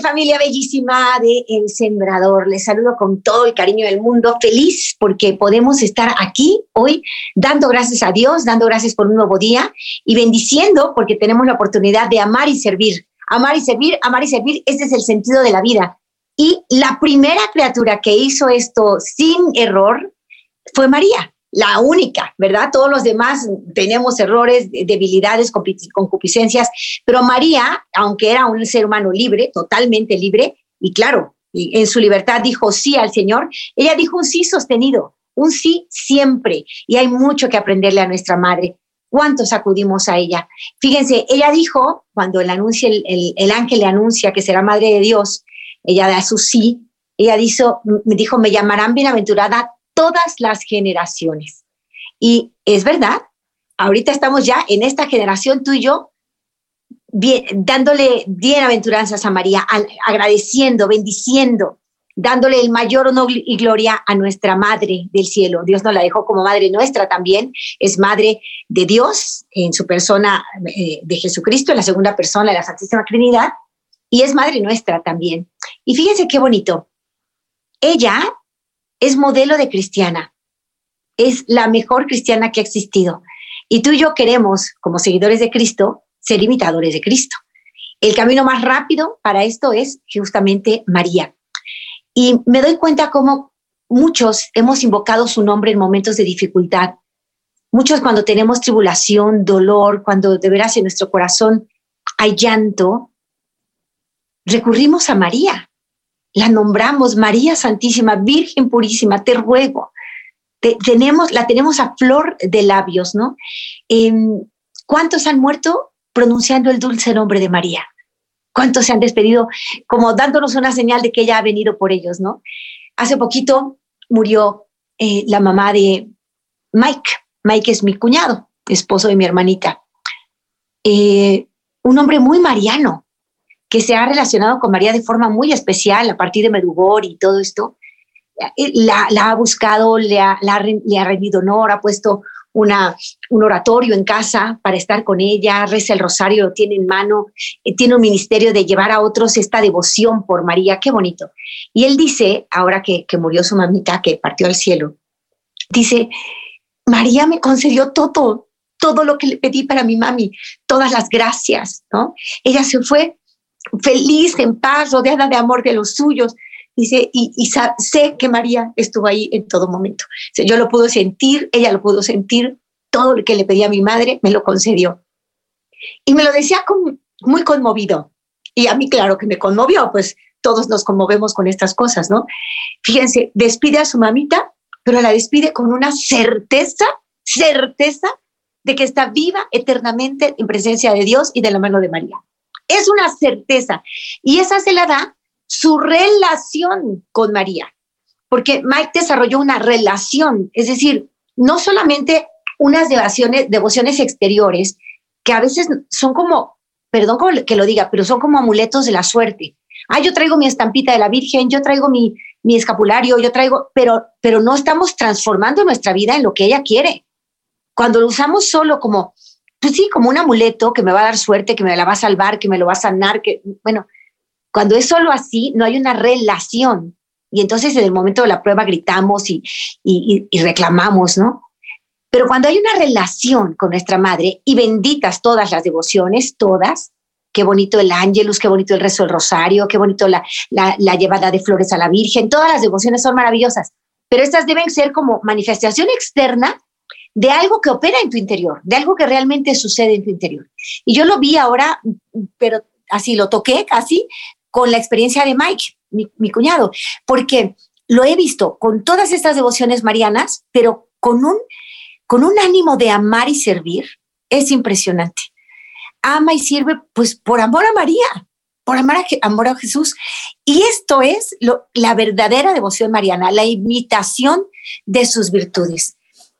Familia bellísima de El Sembrador. Les saludo con todo el cariño del mundo, feliz porque podemos estar aquí hoy dando gracias a Dios, dando gracias por un nuevo día y bendiciendo porque tenemos la oportunidad de amar y servir. Amar y servir, amar y servir, ese es el sentido de la vida. Y la primera criatura que hizo esto sin error fue María la única, ¿verdad? Todos los demás tenemos errores, debilidades, concupiscencias, pero María, aunque era un ser humano libre, totalmente libre, y claro, en su libertad dijo sí al Señor, ella dijo un sí sostenido, un sí siempre, y hay mucho que aprenderle a nuestra madre. ¿Cuántos acudimos a ella? Fíjense, ella dijo, cuando el, anuncia, el, el ángel le anuncia que será madre de Dios, ella da su sí, ella dijo, dijo, me llamarán bienaventurada todas las generaciones. Y es verdad, ahorita estamos ya en esta generación, tú y yo, dándole bienaventuranzas a María, agradeciendo, bendiciendo, dándole el mayor honor y gloria a nuestra Madre del Cielo. Dios nos la dejó como Madre nuestra también, es Madre de Dios en su persona eh, de Jesucristo, en la segunda persona de la Santísima Trinidad, y es Madre nuestra también. Y fíjense qué bonito. Ella es modelo de cristiana, es la mejor cristiana que ha existido. Y tú y yo queremos, como seguidores de Cristo, ser imitadores de Cristo. El camino más rápido para esto es justamente María. Y me doy cuenta cómo muchos hemos invocado su nombre en momentos de dificultad. Muchos cuando tenemos tribulación, dolor, cuando de veras en nuestro corazón hay llanto, recurrimos a María la nombramos María Santísima, Virgen Purísima, te ruego. tenemos, la tenemos a flor de labios, ¿no? Em, ¿Cuántos han muerto pronunciando el dulce nombre de María? ¿Cuántos se han despedido como dándonos una señal de que ella ha venido por ellos, ¿no? Hace poquito murió eh, la mamá de Mike. Mike es mi cuñado, esposo de mi hermanita. Eh, un hombre muy mariano, que se ha relacionado con María de forma muy especial a partir de Medugor y todo esto, eh, la, ha buscado, le ha, le ha rendido honor, ha puesto una, un oratorio en casa para estar con ella, reza el rosario, lo tiene en mano, eh, tiene un ministerio de llevar a otros esta devoción por María, qué bonito. Y él dice, ahora que, que murió su mamita, que partió al cielo, dice, María me concedió todo, todo lo que le pedí para mi mami, todas las gracias, ¿no? Ella se fue feliz, en paz, rodeada de amor de los suyos. Dice, y, sé que María estuvo ahí en todo momento. Yo lo puedo sentir, ella lo pudo sentir, todo lo que le pedía a mi madre me lo concedió. Y me lo decía muy conmovido. Y a mí, claro que me conmovió, pues todos nos conmovemos con estas cosas, ¿no? Fíjense, despide a su mamita, pero la despide con una certeza, certeza de que está viva eternamente en presencia de Dios y de la mano de María. Es una certeza. Y esa se la da su relación con María, porque Mike desarrolló una relación, es decir, no solamente unas devociones, exteriores, que a veces son como, perdón que lo diga, pero son como amuletos de la suerte. Ah, yo traigo mi estampita de la Virgen, yo traigo mi, mi escapulario, yo traigo, pero, pero no estamos transformando nuestra vida en lo que ella quiere. Cuando lo usamos solo como pues sí, como un amuleto que me va a dar suerte, que me la va a salvar, que me lo va a sanar, que, bueno, cuando es solo así, no hay una relación. Y entonces en el momento de la prueba gritamos y, y, reclamamos, ¿no? Pero cuando hay una relación con nuestra madre, y benditas todas las devociones, todas, qué bonito el ángelus, qué bonito el rezo del rosario, qué bonito la, la, llevada de flores a la Virgen, todas las devociones son maravillosas, pero estas deben ser como manifestación externa de algo que opera en tu interior, de algo que realmente sucede en tu interior. Y yo lo vi ahora, pero así lo toqué casi con la experiencia de Mike, mi, cuñado, porque lo he visto con todas estas devociones marianas, pero con un, con un ánimo de amar y servir, es impresionante. ama y sirve pues por amor a María, por amor a, amor a Jesús. Y esto es lo, la verdadera devoción mariana, la imitación de sus virtudes.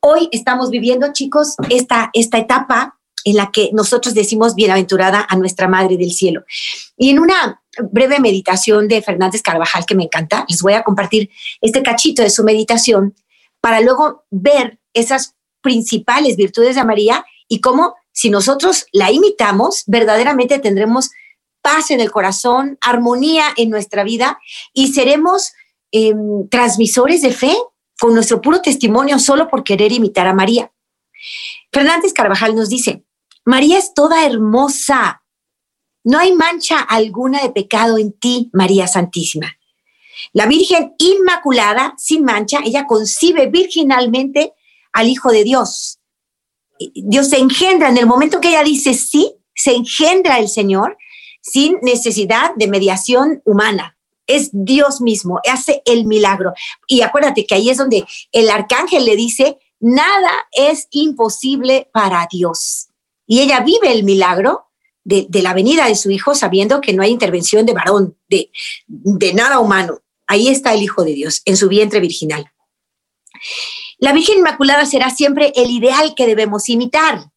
Hoy estamos viviendo, chicos, esta, esta etapa en la que nosotros decimos bienaventurada a nuestra Madre del Cielo. Y en una breve meditación de Fernández Carvajal que me encanta, les voy a compartir este cachito de su meditación para luego ver esas principales virtudes de María y cómo si nosotros la imitamos, verdaderamente tendremos paz en el corazón, armonía en nuestra vida y seremos em, transmisores de fe con nuestro puro testimonio solo por querer imitar a María. Fernández Carvajal nos dice, María es toda hermosa, no hay mancha alguna de pecado en ti, María Santísima. La Virgen Inmaculada, sin mancha, ella concibe virginalmente al Hijo de Dios. Dios se engendra en el momento que ella dice sí, se engendra el Señor sin necesidad de mediación humana. Es Dios mismo, hace el milagro. Y acuérdate que ahí es donde el arcángel le dice, nada es imposible para Dios. Y ella vive el milagro de, la venida de su hijo sabiendo que no hay intervención de varón, de, de nada humano. Ahí está el Hijo de Dios, en su vientre virginal. La Virgen Inmaculada será siempre el ideal que debemos imitar.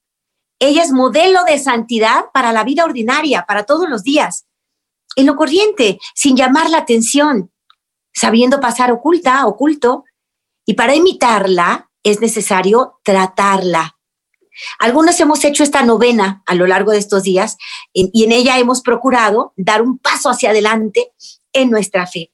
Ella es modelo de santidad para la vida ordinaria, para todos los días, en lo corriente, sin llamar la atención, sabiendo pasar oculta, oculto, y para imitarla es necesario tratarla. Algunos hemos hecho esta novena a lo largo de estos días y en ella hemos procurado dar un paso hacia adelante en nuestra fe.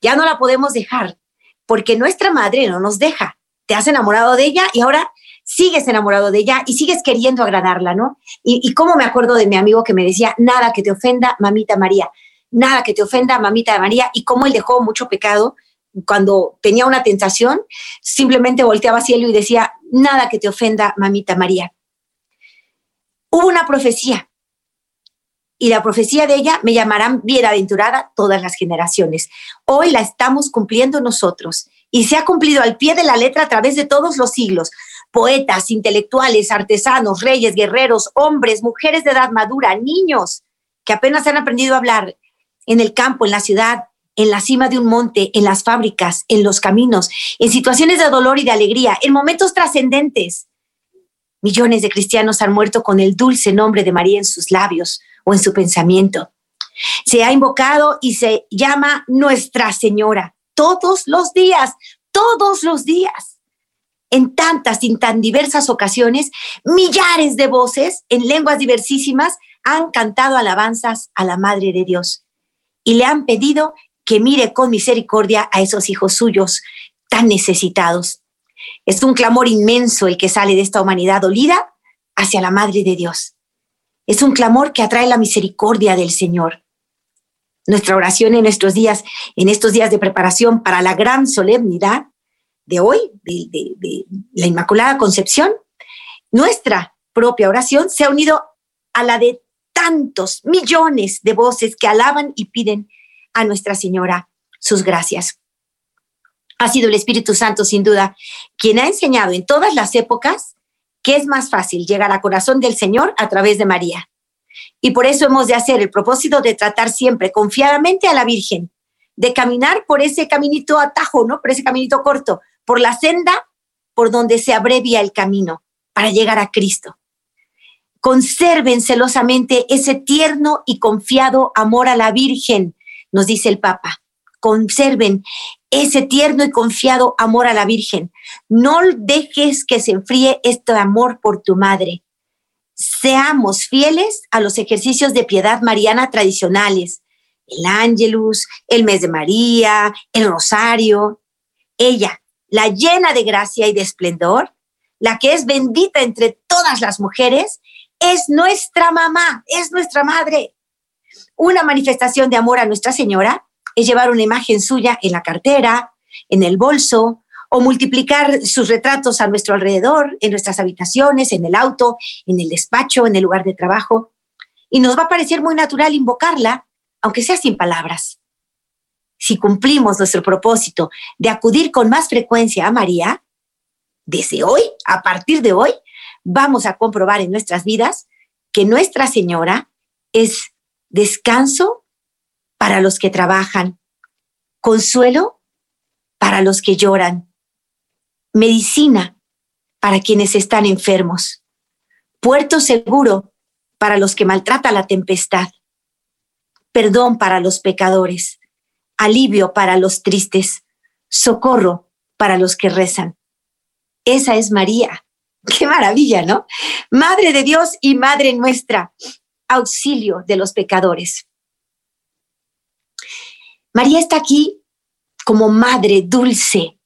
Ya no la podemos dejar porque nuestra madre no nos deja. Te has enamorado de ella y ahora sigues enamorado de ella y sigues queriendo agradarla, ¿no? Y, y cómo me acuerdo de mi amigo que me decía, nada que te ofenda, mamita María, nada que te ofenda, mamita María, y cómo él dejó mucho pecado cuando tenía una tentación, simplemente volteaba hacia cielo y decía, nada que te ofenda, mamita María. Hubo una profecía y la profecía de ella me llamarán bienaventurada todas las generaciones. Hoy la estamos cumpliendo nosotros y se ha cumplido al pie de la letra a través de todos los siglos. Poetas, intelectuales, artesanos, reyes, guerreros, hombres, mujeres de edad madura, niños que apenas han aprendido a hablar en el campo, en la ciudad, en la cima de un monte, en las fábricas, en los caminos, en situaciones de dolor y de alegría, en momentos trascendentes. Millones de cristianos han muerto con el dulce nombre de María en sus labios o en su pensamiento. Se ha invocado y se llama Nuestra Señora todos los días, todos los días. En tantas y tan diversas ocasiones, millares de voces en lenguas diversísimas han cantado alabanzas a la Madre de Dios y le han pedido que mire con misericordia a esos hijos suyos tan necesitados. Es un clamor inmenso el que sale de esta humanidad dolida hacia la Madre de Dios. Es un clamor que atrae la misericordia del Señor. Nuestra oración en nuestros días, en estos días de preparación para la gran solemnidad de hoy, de, la Inmaculada Concepción, nuestra propia oración se ha unido a la de tantos millones de voces que alaban y piden a Nuestra Señora sus gracias. Ha sido el Espíritu Santo, sin duda, quien ha enseñado en todas las épocas que es más fácil llegar al corazón del Señor a través de María. Y por eso hemos de hacer el propósito de tratar siempre confiadamente a la Virgen, de caminar por ese caminito atajo, ¿no? Por ese caminito corto, por la senda por donde se abrevia el camino para llegar a Cristo. Conserven celosamente ese tierno y confiado amor a la Virgen, nos dice el Papa. Conserven ese tierno y confiado amor a la Virgen. No dejes que se enfríe este amor por tu madre. Seamos fieles a los ejercicios de piedad mariana tradicionales, el ángelus, el mes de María, el rosario. Ella, la llena de gracia y de esplendor, la que es bendita entre todas las mujeres, es nuestra mamá, es nuestra madre. Una manifestación de amor a Nuestra Señora es llevar una imagen suya en la cartera, en el bolso, o multiplicar sus retratos a nuestro alrededor, en nuestras habitaciones, en el auto, en el despacho, en el lugar de trabajo. Y nos va a parecer muy natural invocarla, aunque sea sin palabras. Si cumplimos nuestro propósito de acudir con más frecuencia a María, desde hoy, a partir de hoy, vamos a comprobar en nuestras vidas que Nuestra Señora es descanso para los que trabajan, consuelo para los que lloran, medicina para quienes están enfermos, puerto seguro para los que maltrata la tempestad, perdón para los pecadores, alivio para los tristes, socorro para los que rezan. Esa es María. Qué maravilla, ¿no? Madre de Dios y Madre nuestra, auxilio de los pecadores. María está aquí como madre dulce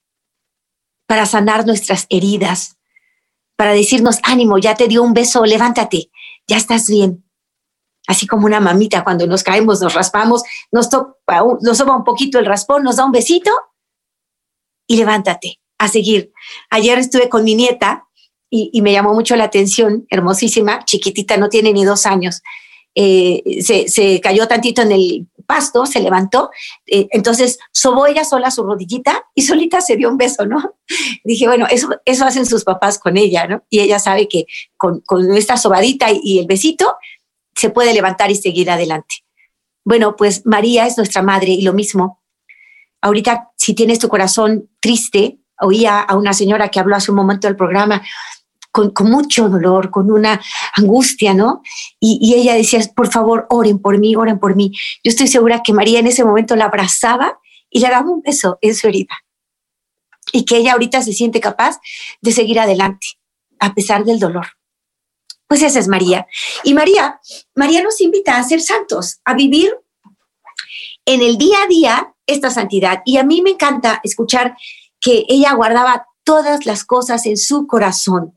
para sanar nuestras heridas, para decirnos, ánimo, ya te dio un beso, levántate, ya estás bien. Así como una mamita cuando nos caemos, nos raspamos, nos, toca, nos toma un poquito el raspón, nos da un besito y levántate a seguir. Ayer estuve con mi nieta y, me llamó mucho la atención, hermosísima, chiquitita, no tiene ni dos años. Eh, se, cayó tantito en el pasto, se levantó, eh, entonces sobó ella sola su rodillita y solita se dio un beso, ¿no? Dije, bueno, eso, eso hacen sus papás con ella, ¿no? Y ella sabe que con, con esta sobadita y el besito se puede levantar y seguir adelante. Bueno, pues María es nuestra madre y lo mismo. Ahorita, si tienes tu corazón triste, oía a una señora que habló hace un momento del programa, con, mucho dolor, con una angustia, ¿no? Y, ella decía, por favor, oren por mí, oren por mí. Yo estoy segura que María en ese momento la abrazaba y le daba un beso en su herida. Y que ella ahorita se siente capaz de seguir adelante, a pesar del dolor. Pues esa es María. Y María, María nos invita a ser santos, a vivir en el día a día esta santidad. Y a mí me encanta escuchar que ella guardaba todas las cosas en su corazón.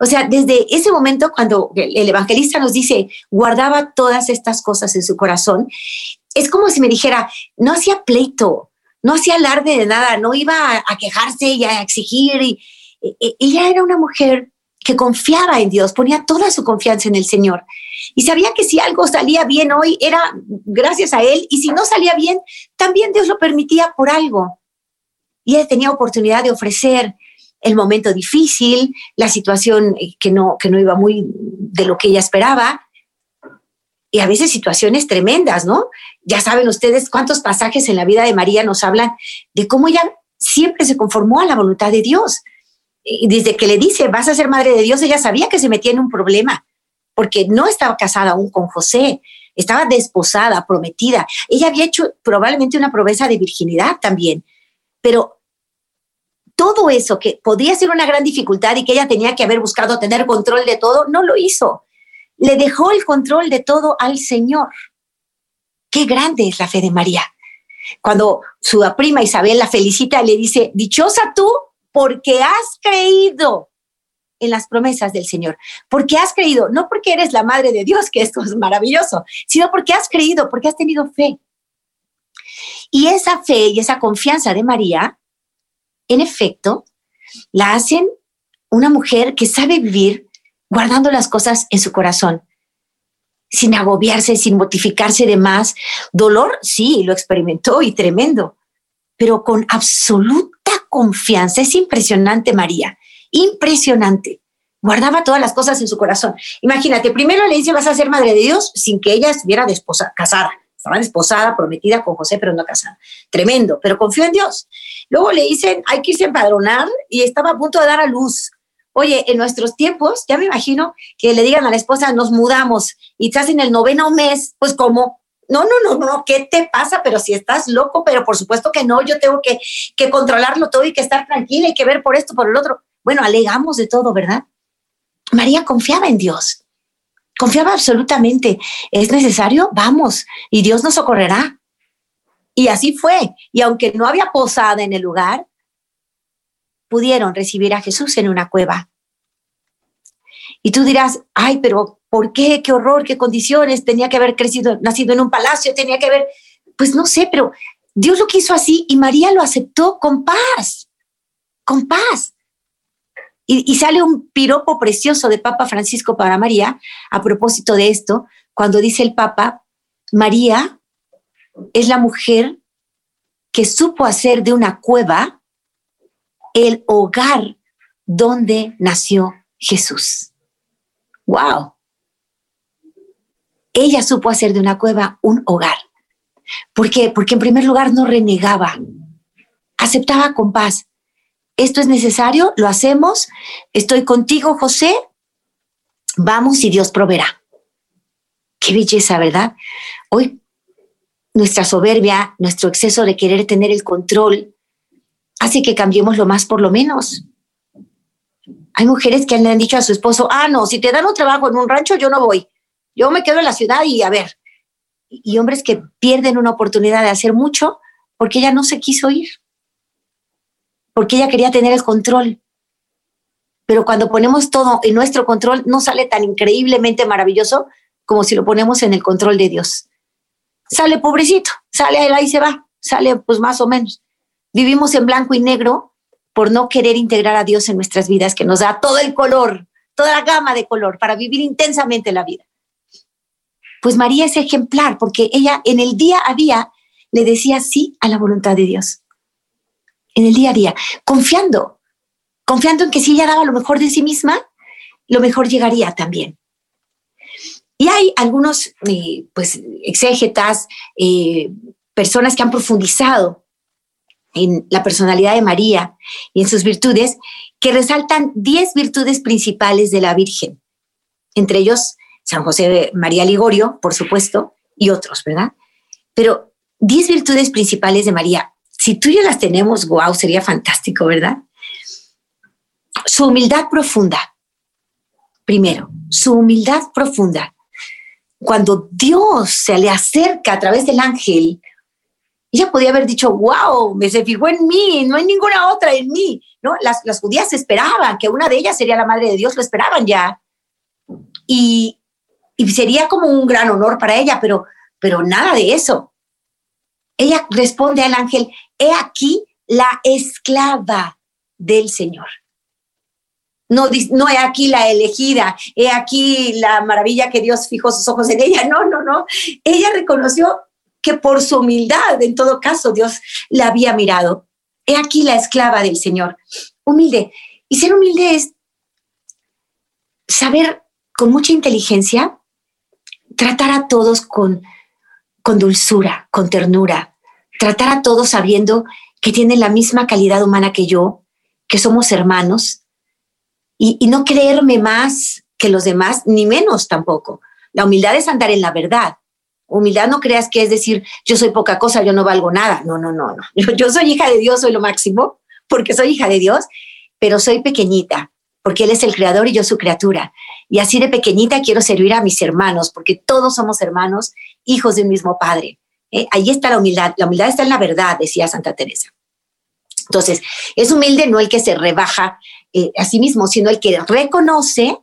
O sea, desde ese momento cuando el evangelista nos dice, guardaba todas estas cosas en su corazón, es como si me dijera, no hacía pleito, no hacía alarde de nada, no iba a, quejarse y a exigir. Y, ella era una mujer que confiaba en Dios, ponía toda su confianza en el Señor. Y sabía que si algo salía bien hoy era gracias a Él, y si no salía bien, también Dios lo permitía por algo. Y Él tenía oportunidad de ofrecer el momento difícil, la situación eh, que no, que no iba muy de lo que ella esperaba, y a veces situaciones tremendas, ¿no? Ya saben ustedes cuántos pasajes en la vida de María nos hablan de cómo ella siempre se conformó a la voluntad de Dios. Y desde que le dice, vas a ser madre de Dios, ella sabía que se metía en un problema, porque no estaba casada aún con José, estaba desposada, prometida. Ella había hecho probablemente una promesa de virginidad también, pero todo eso que podía ser una gran dificultad y que ella tenía que haber buscado tener control de todo, no lo hizo. Le dejó el control de todo al Señor. Qué grande es la fe de María. Cuando su prima Isabel la felicita, le dice, dichosa tú porque has creído en las promesas del Señor, porque has creído, no porque eres la madre de Dios, que esto es maravilloso, sino porque has creído, porque has tenido fe. Y esa fe y esa confianza de María en efecto, la hacen una mujer que sabe vivir guardando las cosas en su corazón, sin agobiarse, sin mortificarse de más. Dolor, sí, lo experimentó y tremendo, pero con absoluta confianza. Es impresionante, María, impresionante. Guardaba todas las cosas en su corazón. Imagínate, primero le dice, vas a ser madre de Dios sin que ella estuviera casada. Estaba desposada, prometida con José, pero no casada. Tremendo, pero confió en Dios. Luego le dicen, hay que irse a empadronar y estaba a punto de dar a luz. Oye, en nuestros tiempos, ya me imagino que le digan a la esposa, nos mudamos y estás en el noveno mes, pues como, no, no, no, no, ¿qué te pasa? Pero si estás loco, pero por supuesto que no, yo tengo que, que controlarlo todo y que estar tranquila y que ver por esto, por el otro. Bueno, alegamos de todo, ¿verdad? María confiaba en Dios. Confiaba absolutamente. ¿Es necesario? Vamos. Y Dios nos socorrerá. Y así fue. Y aunque no había posada en el lugar, pudieron recibir a Jesús en una cueva. Y tú dirás, ay, pero ¿por qué? ¿Qué horror? ¿Qué condiciones? Tenía que haber crecido, nacido en un palacio, tenía que haber, pues no sé, pero Dios lo quiso así y María lo aceptó con paz, con paz. Y, sale un piropo precioso de Papa Francisco para María a propósito de esto, cuando dice el Papa, María es la mujer que supo hacer de una cueva el hogar donde nació Jesús. ¡Wow! ella supo hacer de una cueva un hogar. ¿Por qué? Porque en primer lugar no renegaba, aceptaba con paz. Esto es necesario, lo hacemos, estoy contigo, José, vamos y Dios proveerá. Qué belleza, ¿verdad? Hoy nuestra soberbia, nuestro exceso de querer tener el control, hace que cambiemos lo más por lo menos. Hay mujeres que le han dicho a su esposo, ah, no, si te dan un trabajo en un rancho, yo no voy. Yo me quedo en la ciudad y a ver. Y hombres que pierden una oportunidad de hacer mucho porque ella no se quiso ir, porque ella quería tener el control. Pero cuando ponemos todo en nuestro control, no sale tan increíblemente maravilloso como si lo ponemos en el control de Dios. Sale pobrecito, sale ahí se va, sale pues más o menos. Vivimos en blanco y negro por no querer integrar a Dios en nuestras vidas, que nos da todo el color, toda la gama de color para vivir intensamente la vida. Pues María es ejemplar porque ella en el día a día le decía sí a la voluntad de Dios. En el día a día, confiando, confiando en que si ella daba lo mejor de sí misma, lo mejor llegaría también. Y hay algunos, eh, pues, exégetas, eh, personas que han profundizado en la personalidad de María y en sus virtudes, que resaltan 10 virtudes principales de la Virgen. Entre ellos, San José María Ligorio, por supuesto, y otros, ¿verdad? Pero 10 virtudes principales de María, si tú y yo las tenemos, wow, sería fantástico, ¿verdad? Su humildad profunda. Primero, su humildad profunda. Cuando Dios se le acerca a través del ángel, ella podía haber dicho, wow, me se fijó en mí, no hay ninguna otra en mí. ¿No? Las, las judías esperaban que una de ellas sería la madre de Dios, lo esperaban ya. Y, y sería como un gran honor para ella, pero, pero nada de eso. Ella responde al ángel, he aquí la esclava del Señor. No, no he aquí la elegida, he aquí la maravilla que Dios fijó sus ojos en ella. No, no, no. Ella reconoció que por su humildad, en todo caso, Dios la había mirado. He aquí la esclava del Señor. Humilde. Y ser humilde es saber con mucha inteligencia tratar a todos con, con dulzura, con ternura, tratar a todos sabiendo que tienen la misma calidad humana que yo, que somos hermanos, y, y, no creerme más que los demás, ni menos tampoco. La humildad es andar en la verdad. Humildad no creas que es decir, yo soy poca cosa, yo no valgo nada. No, no, no, no. Yo, soy hija de Dios, soy lo máximo, porque soy hija de Dios, pero soy pequeñita, porque Él es el creador y yo su criatura. Y así de pequeñita quiero servir a mis hermanos, porque todos somos hermanos, hijos de un mismo Padre. ¿eh? Ahí está la humildad. La humildad está en la verdad, decía Santa Teresa. Entonces, es humilde no el que se rebaja eh, a sí mismo, sino el que reconoce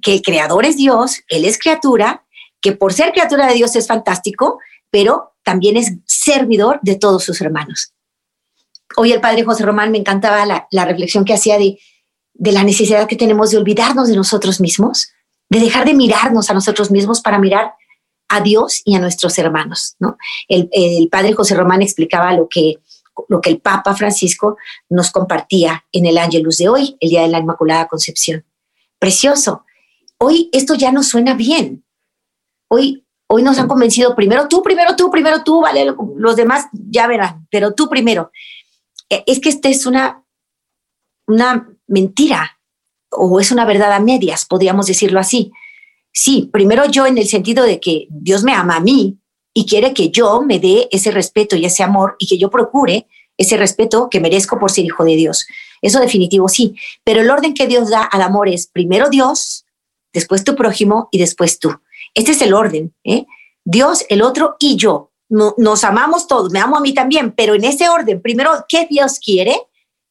que el creador es Dios, Él es criatura, que por ser criatura de Dios es fantástico, pero también es servidor de todos sus hermanos. Hoy el padre José Román me encantaba la, reflexión que hacía de de la necesidad que tenemos de olvidarnos de nosotros mismos, de dejar de mirarnos a nosotros mismos para mirar a Dios y a nuestros hermanos. ¿no? El, padre José Román explicaba lo que, lo que el Papa Francisco nos compartía en el Ángelus de hoy, el Día de la Inmaculada Concepción. Precioso. Hoy esto ya nos suena bien. Hoy, hoy nos han convencido primero tú, primero tú, primero tú, vale, los demás ya verán, pero tú primero. Eh, es que esta es una, una mentira o es una verdad a medias, podríamos decirlo así. Sí, primero yo en el sentido de que Dios me ama a mí y quiere que yo me dé ese respeto y ese amor y que yo procure ese respeto que merezco por ser hijo de Dios. Eso definitivo sí, pero el orden que Dios da al amor es primero Dios, después tu prójimo y después tú. Este es el orden, ¿eh? Dios, el otro y yo. nos amamos todos, me amo a mí también, pero en ese orden, primero, ¿qué Dios quiere?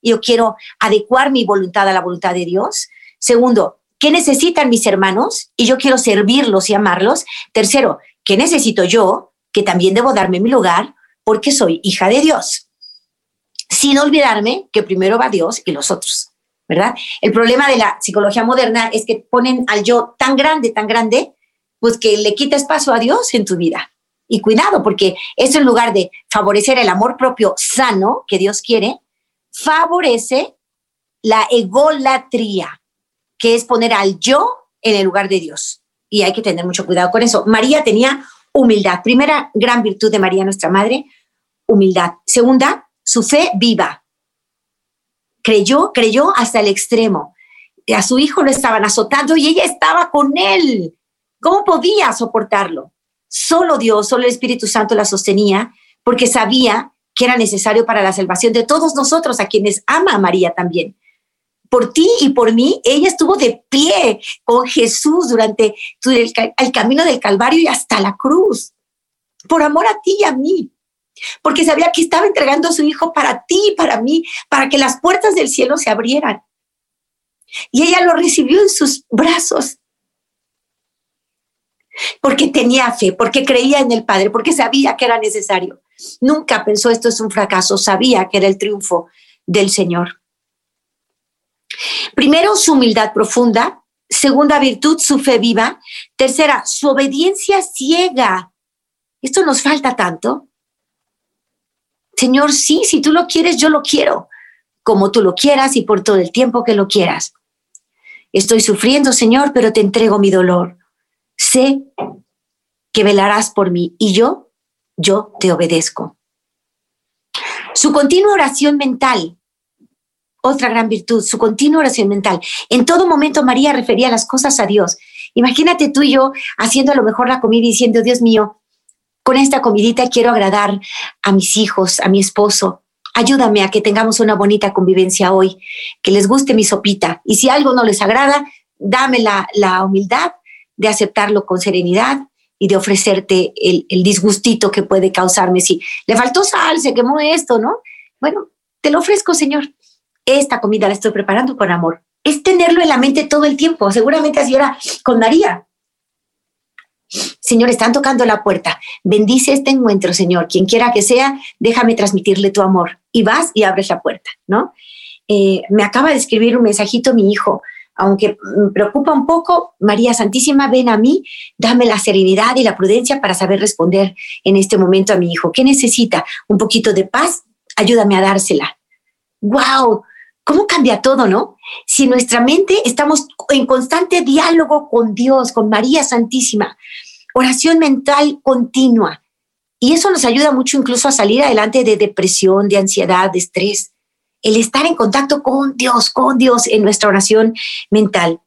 yo quiero adecuar mi voluntad a la voluntad de Dios. Segundo, ¿qué necesitan mis hermanos? Y yo quiero servirlos y amarlos. Tercero, ¿qué necesito yo? Que también debo darme mi lugar porque soy hija de Dios. Sin olvidarme que primero va Dios y los otros, ¿verdad? El problema de la psicología moderna es que ponen al yo tan grande, tan grande, pues que le quita espacio a Dios en tu vida. Y cuidado, porque eso en lugar de favorecer el amor propio sano que Dios quiere, favorece la egolatría, que es poner al yo en el lugar de Dios. y hay que tener mucho cuidado con eso. María tenía humildad. Primera gran virtud de María, nuestra madre, humildad. Segunda, su fe viva. Creyó, creyó hasta el extremo. A su hijo lo estaban azotando y ella estaba con él. ¿Cómo podía soportarlo? Solo Dios, solo el Espíritu Santo la sostenía porque sabía que era necesario para la salvación de todos nosotros, a quienes ama a María también. Por ti y por mí, ella estuvo de pie con Jesús durante el, el camino del Calvario y hasta la cruz, por amor a ti y a mí porque sabía que estaba entregando a su hijo para ti y para mí, para que las puertas del cielo se abrieran. Y ella lo recibió en sus brazos, porque tenía fe, porque creía en el Padre, porque sabía que era necesario. Nunca pensó esto es un fracaso, sabía que era el triunfo del Señor. Primero, su humildad profunda. Segunda virtud, su fe viva. Tercera, su obediencia ciega. Esto nos falta tanto. Señor, sí, si tú lo quieres, yo lo quiero, como tú lo quieras y por todo el tiempo que lo quieras. Estoy sufriendo, Señor, pero te entrego mi dolor. Sé que velarás por mí y yo, yo te obedezco. Su continua oración mental, otra gran virtud, su continua oración mental. En todo momento María refería las cosas a Dios. Imagínate tú y yo haciendo a lo mejor la comida y diciendo, Dios mío, con esta comidita quiero agradar a mis hijos, a mi esposo. Ayúdame a que tengamos una bonita convivencia hoy, que les guste mi sopita. Y si algo no les agrada, dame la, humildad de aceptarlo con serenidad y de ofrecerte el, el, disgustito que puede causarme. Si le faltó sal, se quemó esto, ¿no? Bueno, te lo ofrezco, Señor. Esta comida la estoy preparando con amor. Es tenerlo en la mente todo el tiempo. Seguramente así era con María. Señor, están tocando la puerta. Bendice este encuentro, Señor. Quien quiera que sea, déjame transmitirle tu amor. Y vas y abres la puerta, ¿no? Eh, me acaba de escribir un mensajito mi hijo. Aunque me preocupa un poco, María Santísima, ven a mí, dame la serenidad y la prudencia para saber responder en este momento a mi hijo. ¿Qué necesita? ¿Un poquito de paz? Ayúdame a dársela. ¡Wow! ¿Cómo cambia todo, no? Si nuestra mente estamos en constante diálogo con Dios, con María Santísima, oración mental continua. Y eso nos ayuda mucho incluso a salir adelante de depresión, de ansiedad, de estrés. El estar en contacto con Dios, con Dios en nuestra oración mental.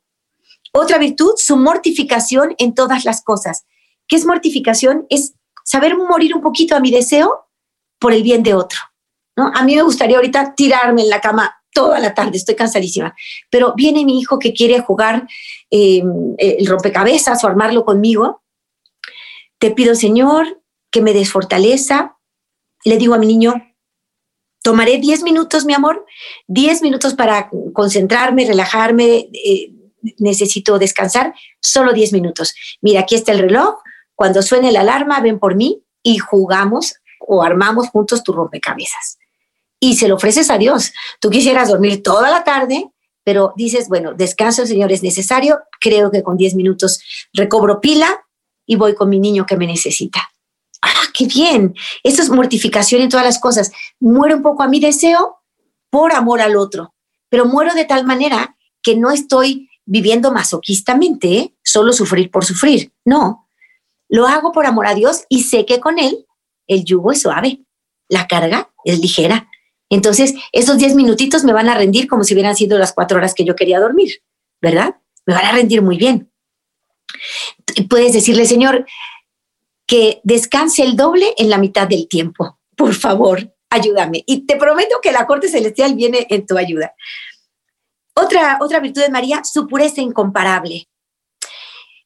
Otra virtud, su mortificación en todas las cosas. ¿Qué es mortificación? Es saber morir un poquito a mi deseo por el bien de otro. A mí me gustaría ahorita tirarme en la cama toda la tarde, estoy cansadísima. Pero viene mi hijo que quiere jugar eh, el rompecabezas o armarlo conmigo. Te pido, Señor, que me des fortaleza. Le digo a mi niño, tomaré 10 minutos, mi amor, 10 minutos para concentrarme, relajarme, eh, necesito descansar, solo 10 minutos. Mira, aquí está el reloj, cuando suene la alarma, ven por mí y jugamos o armamos juntos tu rompecabezas y se lo ofreces a Dios. Tú quisieras dormir toda la tarde, pero dices, bueno, descanso, Señor, es necesario. Creo que con 10 minutos recobro pila y voy con mi niño que me necesita. ¡Ah, qué bien! Eso es mortificación en todas las cosas. Muero un poco a mi deseo por amor al otro, pero muero de tal manera que no estoy viviendo masoquistamente, ¿eh? solo sufrir por sufrir. No, lo hago por amor a Dios y sé que con Él el yugo es suave, la carga es ligera. Entonces, esos 10 minutitos me van a rendir como si hubieran sido las cuatro horas que yo quería dormir, ¿verdad? Me van a rendir muy bien. Puedes decirle, Señor, que descanse el doble en la mitad del tiempo. Por favor, ayúdame. Y te prometo que la corte celestial viene en tu ayuda. Otra, otra virtud de María, su pureza incomparable.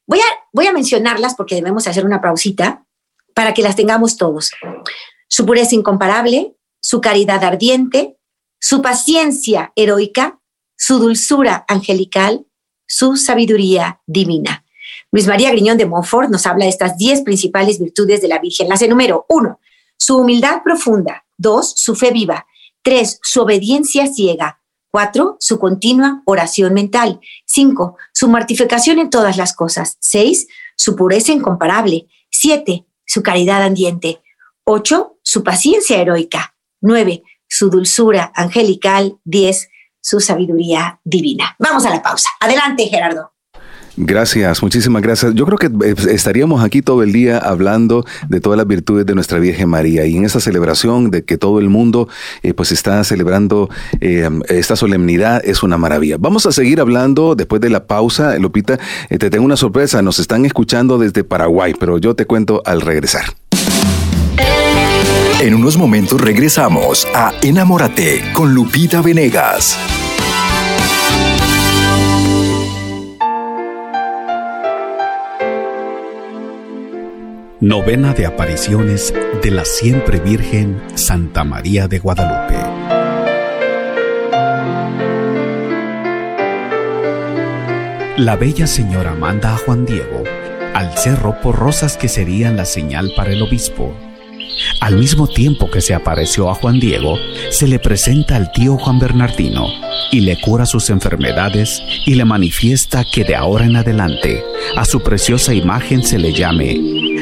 Voy a, voy a mencionarlas porque debemos hacer una pausita para que las tengamos todos. Su pureza incomparable, su caridad ardiente, su paciencia heroica, su dulzura angelical, su sabiduría divina. Luis María Griñón de Montfort nos habla de estas diez principales virtudes de la Virgen. Las enumero. Uno, su humildad profunda. Dos, su fe viva. Tres, su obediencia ciega. Cuatro, su continua oración mental. Cinco, su mortificación en todas las cosas. Seis, su pureza incomparable. Siete, su caridad ardiente. Ocho, su paciencia heroica. 9. Su dulzura angelical. 10. Su sabiduría divina. Vamos a la pausa. Adelante, Gerardo. Gracias, muchísimas gracias. Yo creo que eh, estaríamos aquí todo el día hablando de todas las virtudes de nuestra Virgen María y en esa celebración de que todo el mundo eh, pues está celebrando eh, esta solemnidad es una maravilla. Vamos a seguir hablando después de la pausa. Lupita, te tengo una sorpresa. Nos están escuchando desde Paraguay, pero yo te cuento al regresar. En unos momentos regresamos a Enamórate con Lupita Venegas. Novena de apariciones de la siempre Virgen Santa María de Guadalupe. La bella señora manda a Juan Diego al cerro por rosas que serían la señal para el obispo. Al mismo tiempo que se apareció a Juan Diego, se le presenta al tío Juan Bernardino y le cura sus enfermedades y le manifiesta que de ahora en adelante a su preciosa imagen se le llame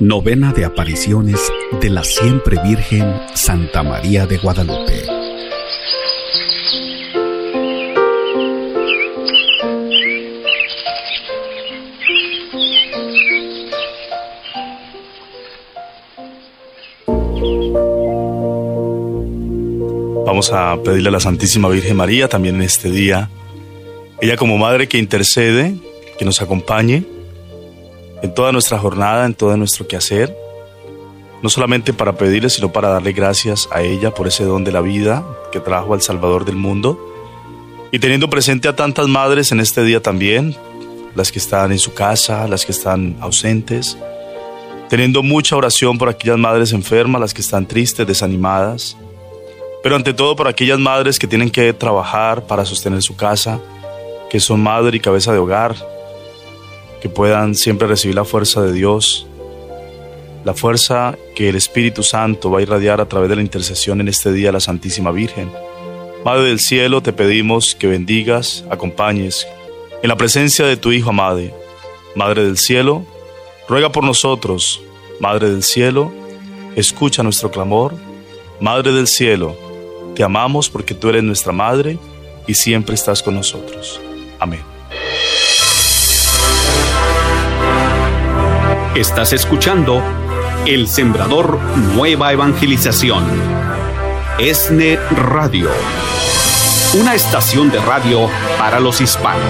Novena de apariciones de la siempre Virgen Santa María de Guadalupe. Vamos a pedirle a la Santísima Virgen María también en este día, ella como madre que intercede, que nos acompañe en toda nuestra jornada, en todo nuestro quehacer, no solamente para pedirle, sino para darle gracias a ella por ese don de la vida que trajo al Salvador del mundo. Y teniendo presente a tantas madres en este día también, las que están en su casa, las que están ausentes, teniendo mucha oración por aquellas madres enfermas, las que están tristes, desanimadas, pero ante todo por aquellas madres que tienen que trabajar para sostener su casa, que son madre y cabeza de hogar, que puedan siempre recibir la fuerza de Dios, la fuerza que el Espíritu Santo va a irradiar a través de la intercesión en este día a la Santísima Virgen. Madre del cielo, te pedimos que bendigas, acompañes en la presencia de tu Hijo amado. Madre del cielo, ruega por nosotros. Madre del cielo, escucha nuestro clamor. Madre del cielo, te amamos porque tú eres nuestra Madre y siempre estás con nosotros. Amén. Estás escuchando El Sembrador Nueva Evangelización. ESNE Radio. Una estación de radio para los hispanos.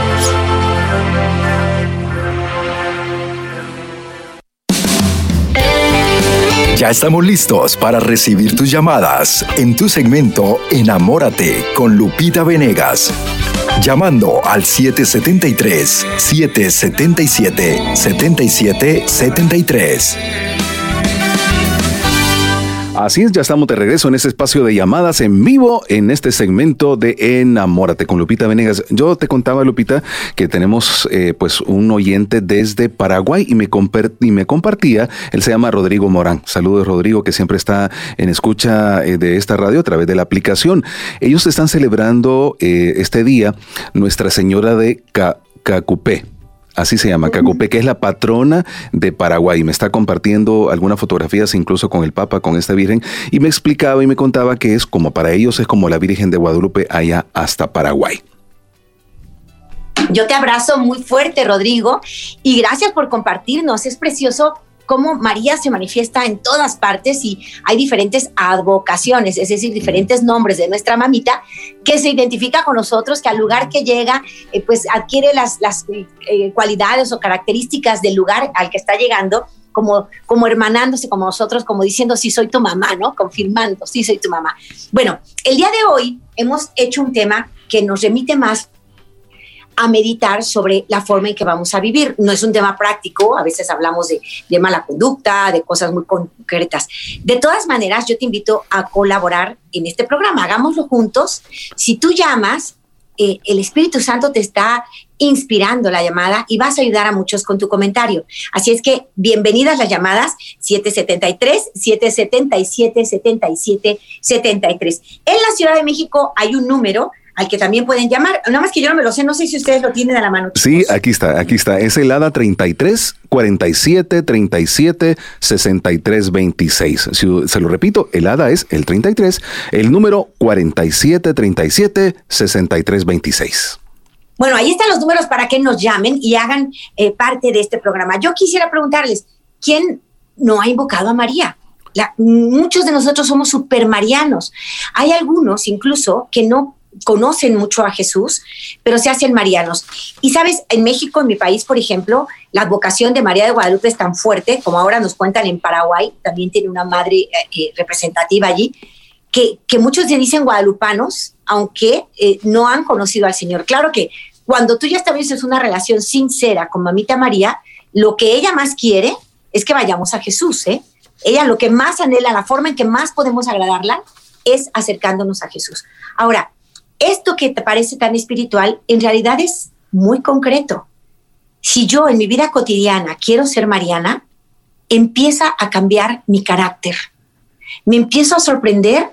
Ya estamos listos para recibir tus llamadas en tu segmento Enamórate con Lupita Venegas llamando al 773-777-7773. Así es, ya estamos de regreso en este espacio de llamadas en vivo en este segmento de Enamórate con Lupita Venegas. Yo te contaba, Lupita, que tenemos eh, pues un oyente desde Paraguay y me, y me compartía, él se llama Rodrigo Morán. Saludos, Rodrigo, que siempre está en escucha eh, de esta radio a través de la aplicación. Ellos están celebrando eh, este día Nuestra Señora de Cacupé así se llama, Cacupe, que es la patrona de Paraguay. Me está compartiendo algunas fotografías incluso con el Papa, con esta Virgen, y me explicaba y me contaba que es como para ellos, es como la Virgen de Guadalupe allá hasta Paraguay. Yo te abrazo muy fuerte, Rodrigo, y gracias por compartirnos. Es precioso cómo María se manifiesta en todas partes y hay diferentes advocaciones, es decir, diferentes nombres de nuestra mamita que se identifica con nosotros, que al lugar que llega, eh, pues adquiere las, las eh, cualidades o características del lugar al que está llegando. Como, como hermanándose como nosotros, como diciendo, sí soy tu mamá, ¿no? Confirmando, sí soy tu mamá. Bueno, el día de hoy hemos hecho un tema que nos remite más a meditar sobre la forma en que vamos a vivir. No es un tema práctico, a veces hablamos de, mala conducta, de cosas muy concretas. De todas maneras, yo te invito a colaborar en este programa, hagámoslo juntos. Si tú llamas, eh, el Espíritu Santo te está inspirando la llamada y vas a ayudar a muchos con tu comentario. Así es que bienvenidas las llamadas 773 777 77 73. En la Ciudad de México hay un número al que también pueden llamar. Nada más que yo no me lo sé, no sé si ustedes lo tienen a la mano. Sí, aquí está, aquí está. Es el ADA 33 47 37 63 26. Si, se lo repito, el ADA es el 33, el número 47 37 63 26. Bueno, ahí están los números para que nos llamen y hagan eh, parte de este programa. Yo quisiera preguntarles, ¿quién no ha invocado a María? muchos de nosotros somos supermarianos. Hay algunos incluso que no conocen mucho a Jesús, pero se hacen marianos. Y sabes, en México, en mi país, por ejemplo, la vocación de María de Guadalupe es tan fuerte, como ahora nos cuentan en Paraguay, también tiene una madre eh, eh, representativa allí, que, que, muchos se dicen guadalupanos, aunque eh, no han conocido al Señor. Claro que cuando tú ya estableces una relación sincera con mamita María, lo que ella más quiere es que vayamos a Jesús, ¿eh? Ella lo que más anhela, la forma en que más podemos agradarla, es acercándonos a Jesús. Ahora, esto que te parece tan espiritual, en realidad es muy concreto. Si yo en mi vida cotidiana quiero ser Mariana, empieza a cambiar mi carácter. Me empiezo a sorprender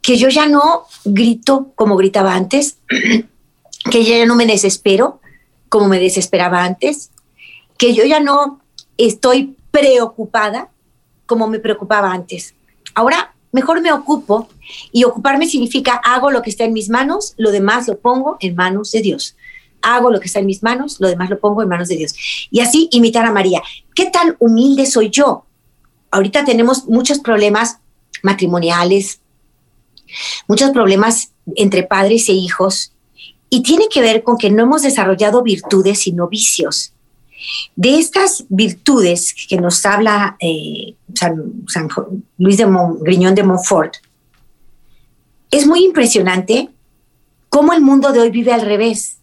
que yo ya no grito como gritaba antes, que yo ya no me desespero como me desesperaba antes, que yo ya no estoy preocupada como me preocupaba antes. Ahora mejor me ocupo y ocuparme significa hago lo que está en mis manos, lo demás lo pongo en manos de Dios. Hago lo que está en mis manos, lo demás lo pongo en manos de Dios. Y así imitar a María. ¿Qué tan humilde soy yo? Ahorita tenemos muchos problemas matrimoniales, muchos problemas entre padres e hijos, y tiene que ver con que no hemos desarrollado virtudes, sino vicios. De estas virtudes que nos habla eh, San, Luis de Griñón de Montfort, es muy impresionante cómo el mundo de hoy vive al revés.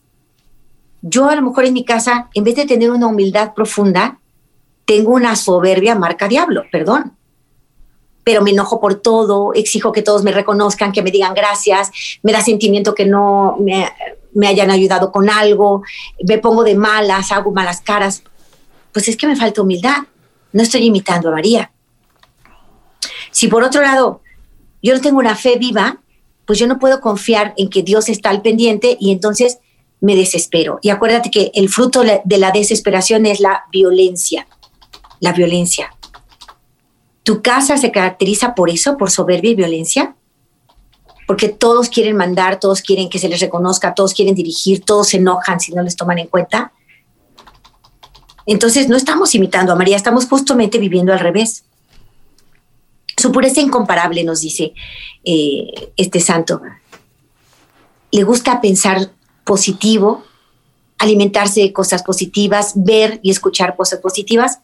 Yo a lo mejor en mi casa, en vez de tener una humildad profunda, tengo una soberbia marca diablo, perdón. Pero me enojo por todo, exijo que todos me reconozcan, que me digan gracias, me da sentimiento que no me, me hayan ayudado con algo, me pongo de malas, hago malas caras. Pues es que me falta humildad. No estoy imitando a María. Si por otro lado yo no tengo una fe viva, pues yo no puedo confiar en que Dios está al pendiente y entonces me desespero. Y acuérdate que el fruto de la desesperación es la violencia. La violencia. ¿Tu casa se caracteriza por eso, por soberbia y violencia? Porque todos quieren mandar, todos quieren que se les reconozca, todos quieren dirigir, todos se enojan si no les toman en cuenta. Entonces no estamos imitando a María, estamos justamente viviendo al revés. Su pureza incomparable, nos dice eh, este santo. Le gusta pensar positivo, alimentarse de cosas positivas, ver y escuchar cosas positivas.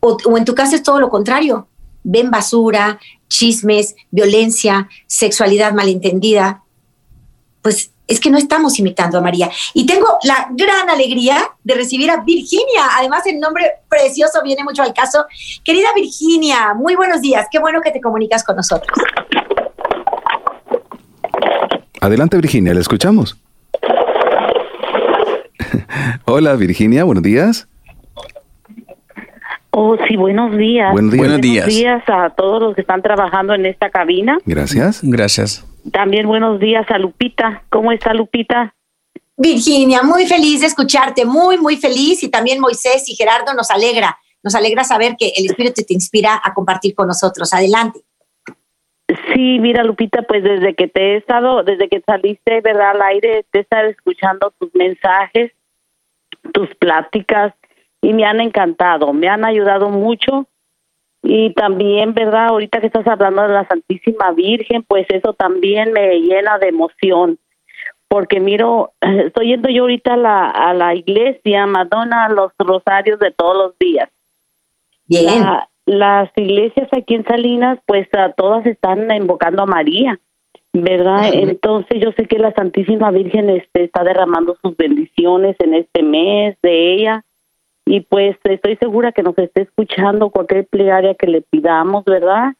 O, o en tu caso es todo lo contrario. Ven basura, chismes, violencia, sexualidad malentendida, pues es que no estamos imitando a María. Y tengo la gran alegría de recibir a Virginia. Además, el nombre precioso viene mucho al caso. Querida Virginia, muy buenos días. Qué bueno que te comunicas con nosotros. Adelante, Virginia, le escuchamos. Hola, Virginia, buenos días. Oh, sí, buenos días. Buenos días. Buenos días. a todos los que están trabajando en esta cabina. Gracias. Gracias. También buenos días a Lupita. ¿Cómo está Lupita? Virginia, muy feliz de escucharte, muy, muy feliz. Y también Moisés y Gerardo nos alegra, nos alegra saber que el Espíritu te inspira a compartir con nosotros. Adelante. Sí, mira Lupita, pues desde que te he estado, desde que saliste, ¿verdad? Al aire, te he estado escuchando tus mensajes, tus pláticas, y me han encantado, me han ayudado mucho y también, ¿verdad? Ahorita que estás hablando de la Santísima Virgen, pues eso también me llena de emoción, porque miro, estoy yendo yo ahorita a la, a la iglesia, Madonna, los rosarios de todos los días. Bien. las iglesias aquí en Salinas, pues todas están invocando a María, ¿verdad? Entonces yo sé que la Santísima Virgen este, está derramando sus bendiciones en este mes de ella y pues estoy segura que nos esté escuchando cualquier plegaria que le pidamos, ¿verdad?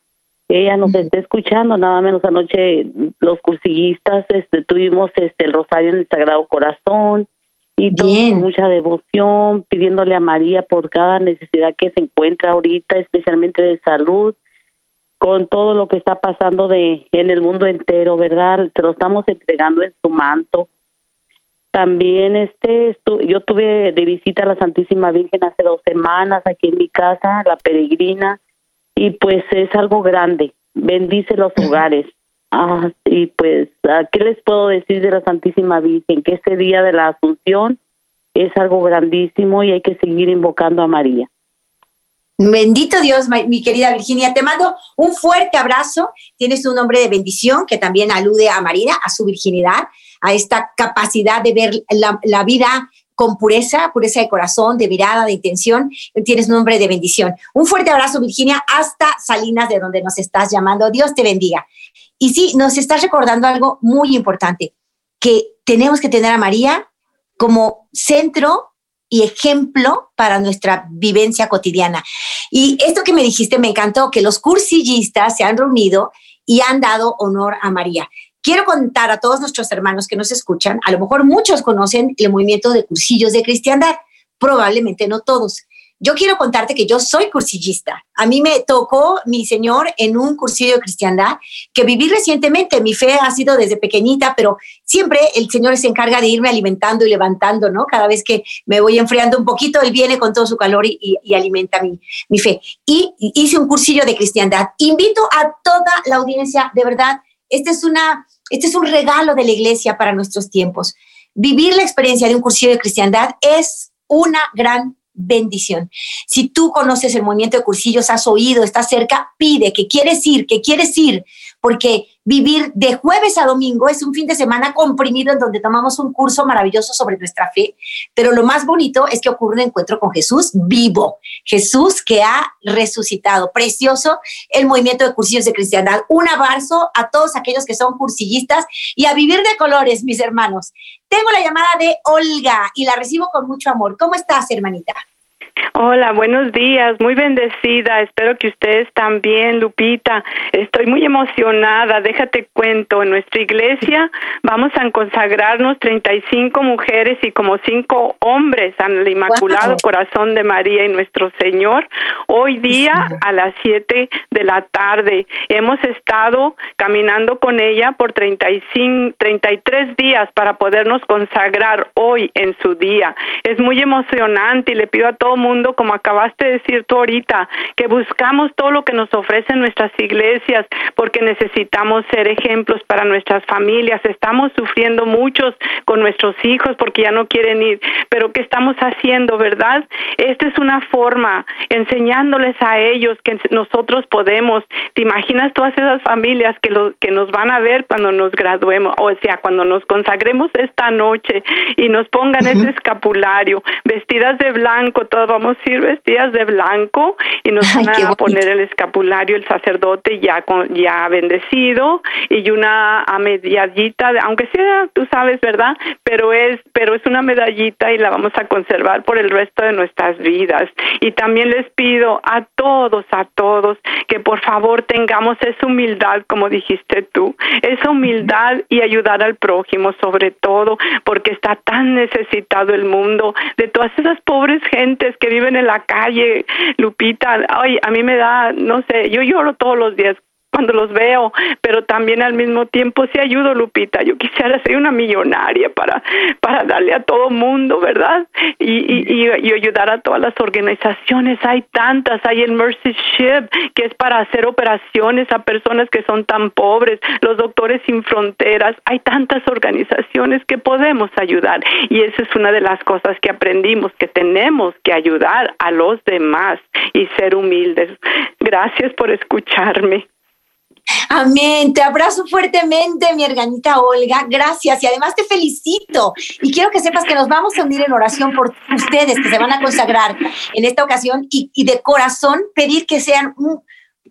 Ella nos esté escuchando, nada menos anoche los cursillistas este, tuvimos este el rosario en el Sagrado Corazón y todo con mucha devoción, pidiéndole a María por cada necesidad que se encuentra ahorita, especialmente de salud, con todo lo que está pasando de en el mundo entero, ¿verdad? Te lo estamos entregando en su manto. También este yo tuve de visita a la Santísima Virgen hace dos semanas aquí en mi casa, la peregrina, y pues es algo grande. Bendice los hogares. Ah, y pues, ¿qué les puedo decir de la Santísima Virgen? Que ese día de la Asunción es algo grandísimo y hay que seguir invocando a María. Bendito Dios, mi querida Virginia. Te mando un fuerte abrazo. Tienes un nombre de bendición que también alude a María, a su virginidad, a esta capacidad de ver la, vida con pureza, pureza de corazón, de mirada, de intención. Tienes nombre de bendición. Un fuerte abrazo, Virginia, hasta Salinas, de donde nos estás llamando. Dios te bendiga. Y sí, nos estás recordando algo muy importante, que tenemos que tener a María como centro y ejemplo para nuestra vivencia cotidiana. Y esto que me dijiste me encantó, que los cursillistas se han reunido y han dado honor a María. Quiero contar a todos nuestros hermanos que nos escuchan, a lo mejor muchos conocen el movimiento de cursillos de cristiandad, probablemente no todos. Yo quiero contarte que yo soy cursillista. A mí me tocó mi Señor en un cursillo de cristiandad que viví recientemente. Mi fe ha sido desde pequeñita, pero siempre el Señor se encarga de irme alimentando y levantando, ¿no? Cada vez que me voy enfriando un poquito, Él viene con todo su calor y, alimenta mi, mi fe. Y hice un cursillo de cristiandad. Invito a toda la audiencia, de verdad, este es, una, este es un regalo de la iglesia para nuestros tiempos. Vivir la experiencia de un cursillo de cristiandad es una gran bendición. Si tú conoces el movimiento de cursillos, has oído, estás cerca, pide que quieres ir, que quieres ir, porque vivir de jueves a domingo es un fin de semana comprimido en donde tomamos un curso maravilloso sobre nuestra fe, pero lo más bonito es que ocurre un encuentro con Jesús vivo, Jesús que ha resucitado. Precioso el movimiento de cursillos de cristiandad. Un abrazo a todos aquellos que son cursillistas y a vivir de colores, mis hermanos. Tengo la llamada de Olga y la recibo con mucho amor. ¿Cómo estás, hermanita? Hola, buenos días, muy bendecida. Espero que ustedes también, Lupita. Estoy muy emocionada. Déjate cuento, en nuestra iglesia vamos a consagrarnos 35 mujeres y como 5 hombres al Inmaculado Corazón de María y nuestro Señor. Hoy día a las 7 de la tarde hemos estado caminando con ella por 35, 33 días para podernos consagrar hoy en su día. Es muy emocionante y le pido a todo mundo como acabaste de decir tú ahorita, que buscamos todo lo que nos ofrecen nuestras iglesias, porque necesitamos ser ejemplos para nuestras familias. Estamos sufriendo muchos con nuestros hijos porque ya no quieren ir, pero ¿qué estamos haciendo, verdad? Esta es una forma, enseñándoles a ellos que nosotros podemos. ¿Te imaginas todas esas familias que, lo, que nos van a ver cuando nos graduemos, o sea, cuando nos consagremos esta noche y nos pongan ese escapulario, vestidas de blanco, todo vamos a ir vestidas de blanco y nos van a poner el escapulario el sacerdote ya con, ya bendecido y una medallita, aunque sea, tú sabes, ¿verdad? Pero es pero es una medallita y la vamos a conservar por el resto de nuestras vidas. Y también les pido a todos, a todos que por favor tengamos esa humildad, como dijiste tú, esa humildad y ayudar al prójimo sobre todo, porque está tan necesitado el mundo de todas esas pobres gentes que viven en la calle, Lupita, ay, a mí me da, no sé, yo lloro todos los días cuando los veo, pero también al mismo tiempo sí ayudo, Lupita. Yo quisiera ser una millonaria para, para darle a todo mundo, ¿verdad? Y, y, y, ayudar a todas las organizaciones. Hay tantas, hay el Mercy Ship, que es para hacer operaciones a personas que son tan pobres, los doctores sin fronteras. Hay tantas organizaciones que podemos ayudar. Y esa es una de las cosas que aprendimos, que tenemos que ayudar a los demás y ser humildes. Gracias por escucharme. Amén. Te abrazo fuertemente, mi hermanita Olga. Gracias. Y además te felicito. Y quiero que sepas que nos vamos a unir en oración por ustedes que se van a consagrar en esta ocasión y, de corazón pedir que sean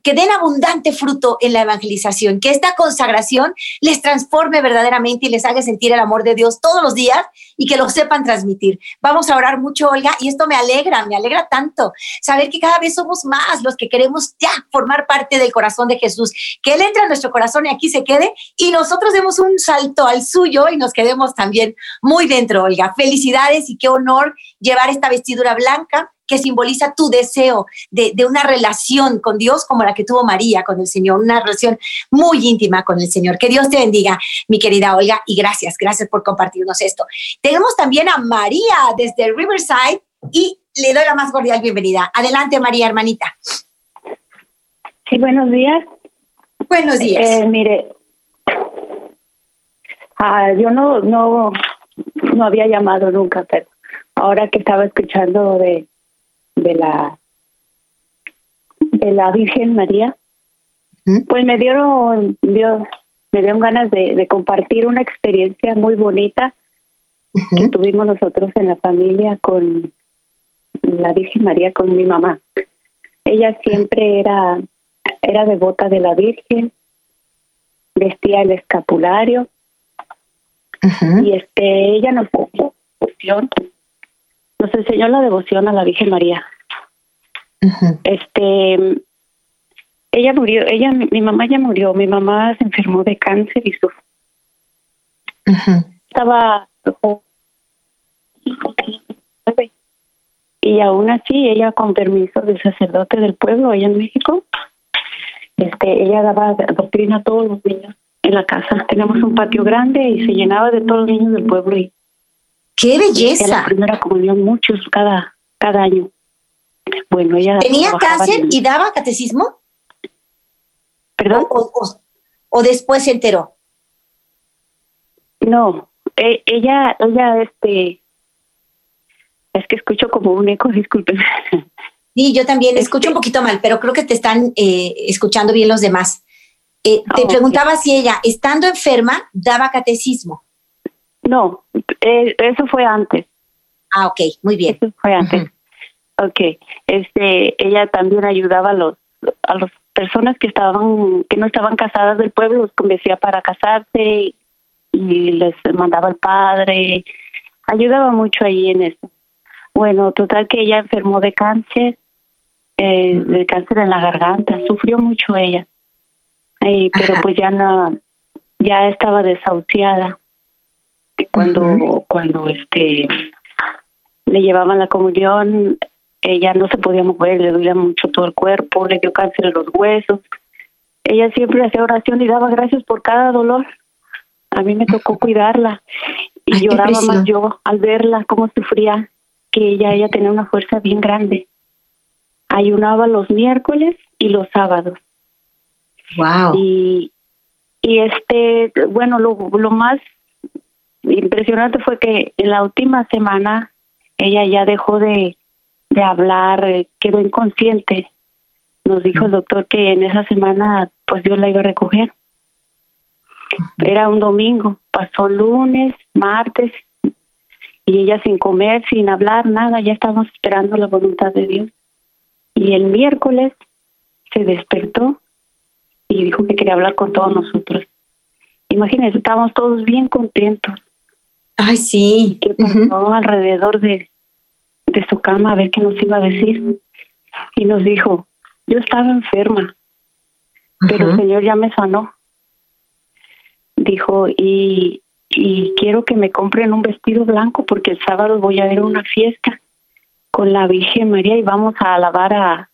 que den abundante fruto en la evangelización, que esta consagración les transforme verdaderamente y les haga sentir el amor de Dios todos los días y que lo sepan transmitir. Vamos a orar mucho, Olga, y esto me alegra, me alegra tanto saber que cada vez somos más los que queremos ya formar parte del corazón de Jesús, que Él entre a nuestro corazón y aquí se quede y nosotros demos un salto al suyo y nos quedemos también muy dentro, Olga. Felicidades y qué honor llevar esta vestidura blanca que simboliza tu deseo de, una relación con Dios como la que tuvo María con el Señor, una relación muy íntima con el Señor. Que Dios te bendiga, mi querida Olga, y gracias, gracias por compartirnos esto. Tenemos también a María desde Riverside y le doy la más cordial bienvenida. Adelante, María, hermanita. Sí, buenos días. Buenos días. Eh, mire, ah, yo no, no, no había llamado nunca, pero ahora que estaba escuchando de, de la de la Virgen María, pues me dieron, dio, me dieron ganas de, compartir una experiencia muy bonita que tuvimos nosotros en la familia con la Virgen María, con mi mamá. Ella siempre era, era devota de la Virgen, vestía el escapulario y este ella nos devoción, nos enseñó la devoción a la Virgen María. Este, ella murió, ella, mi mamá ya murió, mi mamá se enfermó de cáncer y su estaba y aún así ella con permiso del sacerdote del pueblo allá en México, este, ella daba doctrina a todos los niños en la casa. Tenemos un patio grande y se llenaba de todos los niños del pueblo y ¡Qué belleza! la primera comunión, muchos cada, cada año. Bueno, ella. ¿Tenía cáncer y daba catecismo? ¿Perdón? O, después se enteró? No, e, ella, ella, este. Es que escucho como un eco, disculpen. Sí, yo también escucho un poquito mal, pero creo que te están eh, escuchando bien los demás. Eh, te preguntaba si ella, estando enferma, daba catecismo. No, eh, eso fue antes. Ah, ok, muy bien. Eso fue antes. Ok, este, ella también ayudaba a los a las personas que estaban que no estaban casadas del pueblo, los convencía para casarse y les mandaba el padre, ayudaba mucho ahí en eso. Bueno, total que ella enfermó de cáncer, eh, de cáncer en la garganta, sufrió mucho ella, pero pues ya no, ya estaba desahuciada cuando cuando este le llevaban la comunión ella no se podía mover le dolía mucho todo el cuerpo le dio cáncer en los huesos. Ella siempre hacía oración y daba gracias por cada dolor. A mí me tocó cuidarla y lloraba más yo al verla cómo sufría que ella ella tenía una fuerza bien grande. Ayunaba los miércoles y los sábados. Wow y y este bueno lo, lo más impresionante fue que en la última semana ella ya dejó de, de hablar, eh, quedó inconsciente. Nos dijo el doctor que en esa semana pues Dios la iba a recoger. Era un domingo, pasó lunes, martes, y ella sin comer, sin hablar, nada, ya estábamos esperando la voluntad de Dios. Y el miércoles se despertó y dijo que quería hablar con todos nosotros. Imagínense, estábamos todos bien contentos. Ay, sí. Que pasó alrededor de, de su cama a ver qué nos iba a decir. Y nos dijo, yo estaba enferma, pero el Señor ya me sanó. Dijo, y, y quiero que me compren un vestido blanco porque el sábado voy a ir a una fiesta con la Virgen María y vamos a alabar a,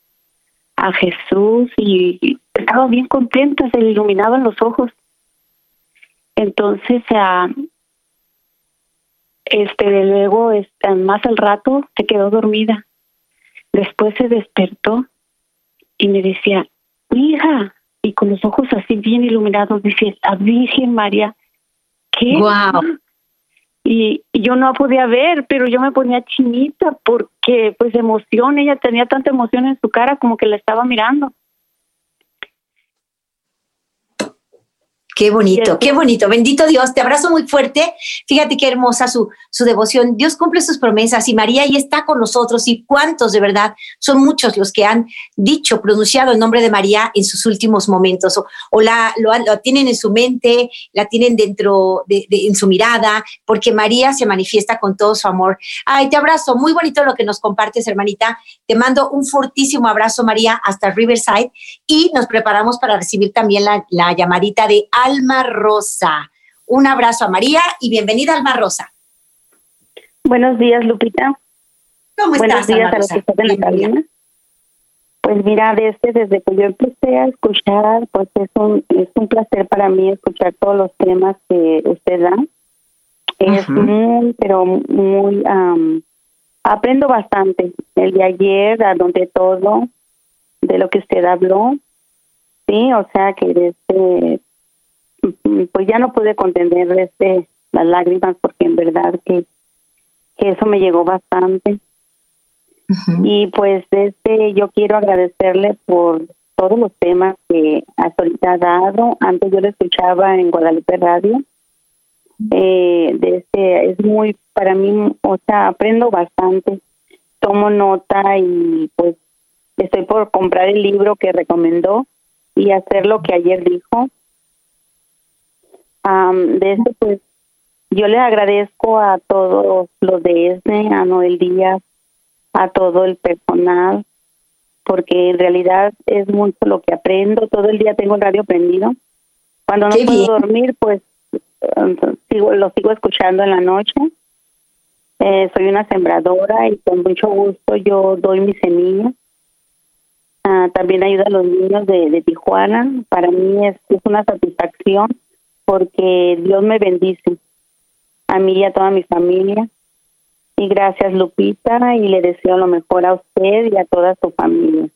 a Jesús y estaba bien contenta, se le iluminaban los ojos. Entonces, a este, luego, este, más al rato, se quedó dormida. Después se despertó y me decía, hija, y con los ojos así bien iluminados, dice, la Virgen María, ¿qué? Wow. Y, y, yo no podía ver, pero yo me ponía chinita porque, pues, emoción, ella tenía tanta emoción en su cara como que la estaba mirando. Qué bonito, qué bonito. Bendito Dios, te abrazo muy fuerte. Fíjate qué hermosa su, su devoción. Dios cumple sus promesas y María ahí está con nosotros. Y cuántos de verdad, son muchos los que han dicho, pronunciado el nombre de María en sus últimos momentos o, o la, lo, tienen en su mente, la tienen dentro de, en su mirada, porque María se manifiesta con todo su amor. Ay, te abrazo. Muy bonito lo que nos compartes, hermanita. Te mando un fortísimo abrazo, María, hasta Riverside y nos preparamos para recibir también la, la llamadita de Alma Rosa. Un abrazo a María y bienvenida Alma Rosa. Buenos días, Lupita. ¿Cómo Buenos estás, días Alma a los que están en la cabina. Pues mira, desde, desde que yo empecé a escuchar, pues es un, es un placer para mí escuchar todos los temas que usted da. Es muy, pero muy, am, aprendo bastante. El de ayer, a donde todo, de lo que usted habló, sí, o sea que desde, pues ya no pude contener desde las lágrimas porque en verdad que, que eso me llegó bastante. Y pues este, yo quiero agradecerle por todos los temas que hasta ahorita ha dado. Antes yo lo escuchaba en Guadalupe Radio. Eh, de este, es muy, para mí, o sea, aprendo bastante. Tomo nota y pues estoy por comprar el libro que recomendó y hacer lo que ayer dijo. Am, de este, pues, yo le agradezco a todos los de ESNE, a Noel Díaz, a todo el personal, porque en realidad es mucho lo que aprendo. Todo el día tengo el radio prendido. Cuando no Qué puedo bien. dormir, pues sigo, lo sigo escuchando en la noche. Eh, soy una sembradora y con mucho gusto yo doy mi semilla. Ah, también ayuda a los niños de, de Tijuana. Para mí es, es una satisfacción porque Dios me bendice a mí y a toda mi familia. Y gracias Lupita y le deseo lo mejor a usted y a toda su familia.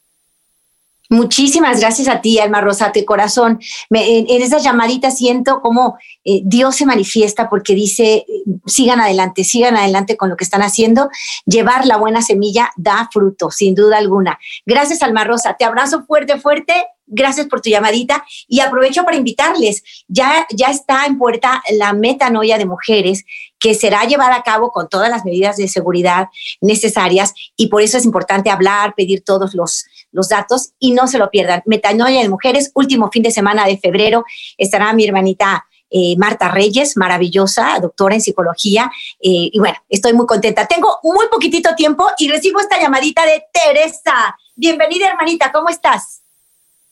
Muchísimas gracias a ti, Alma Rosa, de corazón. Me- en, en esas llamaditas siento como eh, Dios se manifiesta porque dice, sigan adelante, sigan adelante con lo que están haciendo. Llevar la buena semilla da fruto, sin duda alguna. Gracias, Alma Rosa. Te abrazo fuerte, fuerte. Gracias por tu llamadita y aprovecho para invitarles. Ya, ya está en puerta la metanoia de mujeres que será llevada a cabo con todas las medidas de seguridad necesarias y por eso es importante hablar, pedir todos los, los datos y no se lo pierdan. Metanoia de Mujeres, último fin de semana de febrero, estará mi hermanita eh, Marta Reyes, maravillosa, doctora en psicología. eh, y bueno, estoy muy contenta. Tengo muy poquitito tiempo y recibo esta llamadita de Teresa. Bienvenida, hermanita, ¿cómo estás?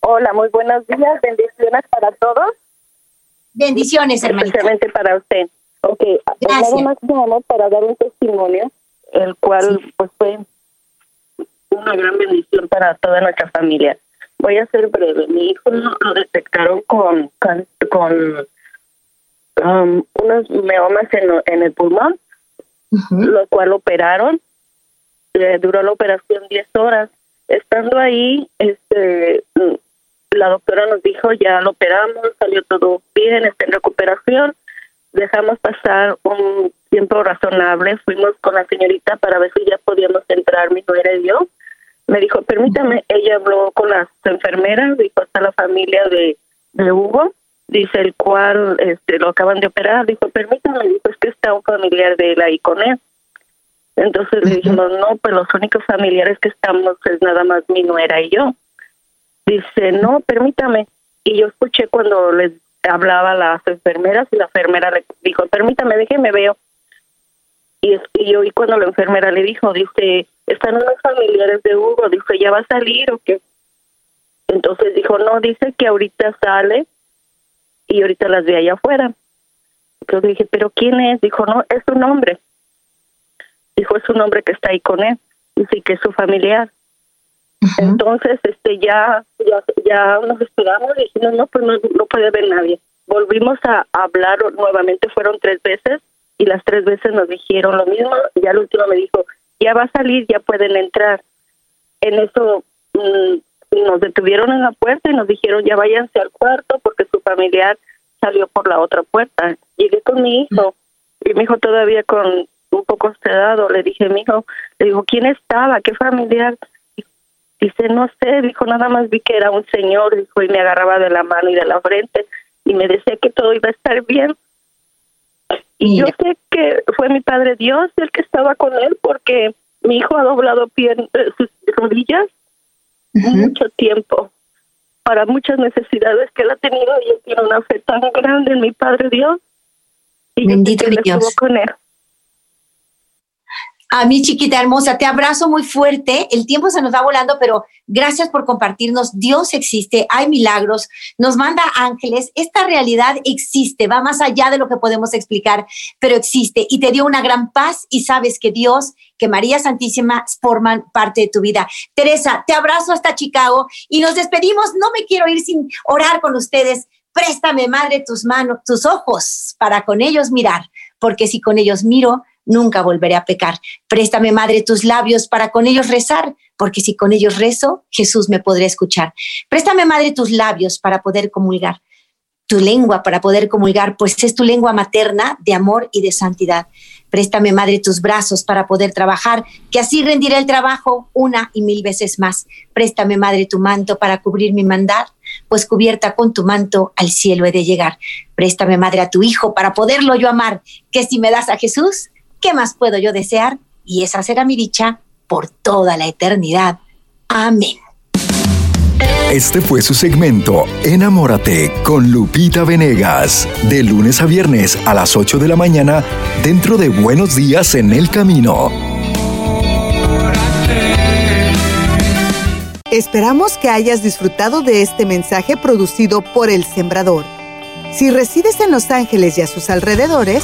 Hola, muy buenos días, bendiciones para todos, Bendiciones, hermanita. especialmente para usted. Ok, Gracias. nada más nada para dar un testimonio, el cual pues fue una gran bendición para toda nuestra familia. Voy a ser breve. Mi hijo lo detectaron con con, con, um, unos meomas en, en el pulmón, Ujú. lo cual operaron. Duró la operación 10 horas. Estando ahí, este, la doctora nos dijo, ya lo operamos, salió todo bien, está en recuperación. Dejamos pasar un tiempo razonable. Fuimos con la señorita para ver si ya podíamos entrar, mi nuera y yo. Me dijo, permítame, ella habló con las enfermeras, dijo, está la familia de, de Hugo, dice, el cual este, lo acaban de operar. Dijo, permítame, dijo, es que está un familiar de él ahí con él. Entonces le dijimos, no, pues los únicos familiares que estamos es nada más mi nuera y yo. Dice, no, permítame. Y yo escuché cuando les hablaba a las enfermeras y la enfermera le dijo, permítame, déjeme veo. Y, y yo oí cuando la enfermera le dijo, dice, están unos familiares de Hugo, dice, ¿ya va a salir o qué? Entonces dijo, no, dice que ahorita sale y ahorita las ve allá afuera. Entonces dije, ¿pero quién es? Dijo, no, es un hombre. Dijo, es un hombre que está ahí con él. Dice que es su familiar. Entonces, este, ya, ya, ya nos esperamos y dijimos, no, pues no, no puede haber nadie. Volvimos a hablar nuevamente, fueron tres veces y las tres veces nos dijeron lo mismo. Y ya la última me dijo, ya va a salir, ya pueden entrar. En eso mm, nos detuvieron en la puerta y nos dijeron, ya váyanse al cuarto porque su familiar salió por la otra puerta. Llegué con mi hijo y mi hijo todavía con un poco sedado. Le dije, mi hijo, le digo, ¿quién estaba? ¿Qué familiar? Dice, no sé, dijo, nada más vi que era un señor, dijo, y me agarraba de la mano y de la frente. y me decía que todo iba a estar bien. Y yo sé que fue mi padre Dios el que estaba con él porque mi hijo ha doblado pie, eh, sus rodillas mucho tiempo para muchas necesidades que él ha tenido y él tiene una fe tan grande en mi padre Dios. Y Bendito Dios. con él. A mi chiquita hermosa, te abrazo muy fuerte. El tiempo se nos va volando, pero gracias por compartirnos. Dios existe, hay milagros, nos manda ángeles. Esta realidad existe, va más allá de lo que podemos explicar, pero existe y te dio una gran paz y sabes que Dios, que María Santísima forman parte de tu vida. Teresa, te abrazo hasta Chicago y nos despedimos. No me quiero ir sin orar con ustedes. Préstame, Madre, tus manos, tus ojos para con ellos mirar, porque si con ellos miro, nunca volveré a pecar. Préstame, Madre, tus labios para con ellos rezar, porque si con ellos rezo, Jesús me podrá escuchar. Préstame, Madre, tus labios para poder comulgar, tu lengua para poder comulgar, pues es tu lengua materna de amor y de santidad. Préstame, Madre, tus brazos para poder trabajar, que así rendiré el trabajo una y mil veces más. Préstame, Madre, tu manto para cubrir mi mandar, pues cubierta con tu manto al cielo he de llegar. Préstame, Madre, a tu Hijo para poderlo yo amar, que si me das a Jesús, ¿Qué más puedo yo desear? Y esa será mi dicha por toda la eternidad. Amén. Este fue su segmento Enamórate con Lupita Venegas, de lunes a viernes a las 8 de la mañana, dentro de Buenos Días en el Camino. Esperamos que hayas disfrutado de este mensaje producido por El Sembrador. Si resides en Los Ángeles y a sus alrededores,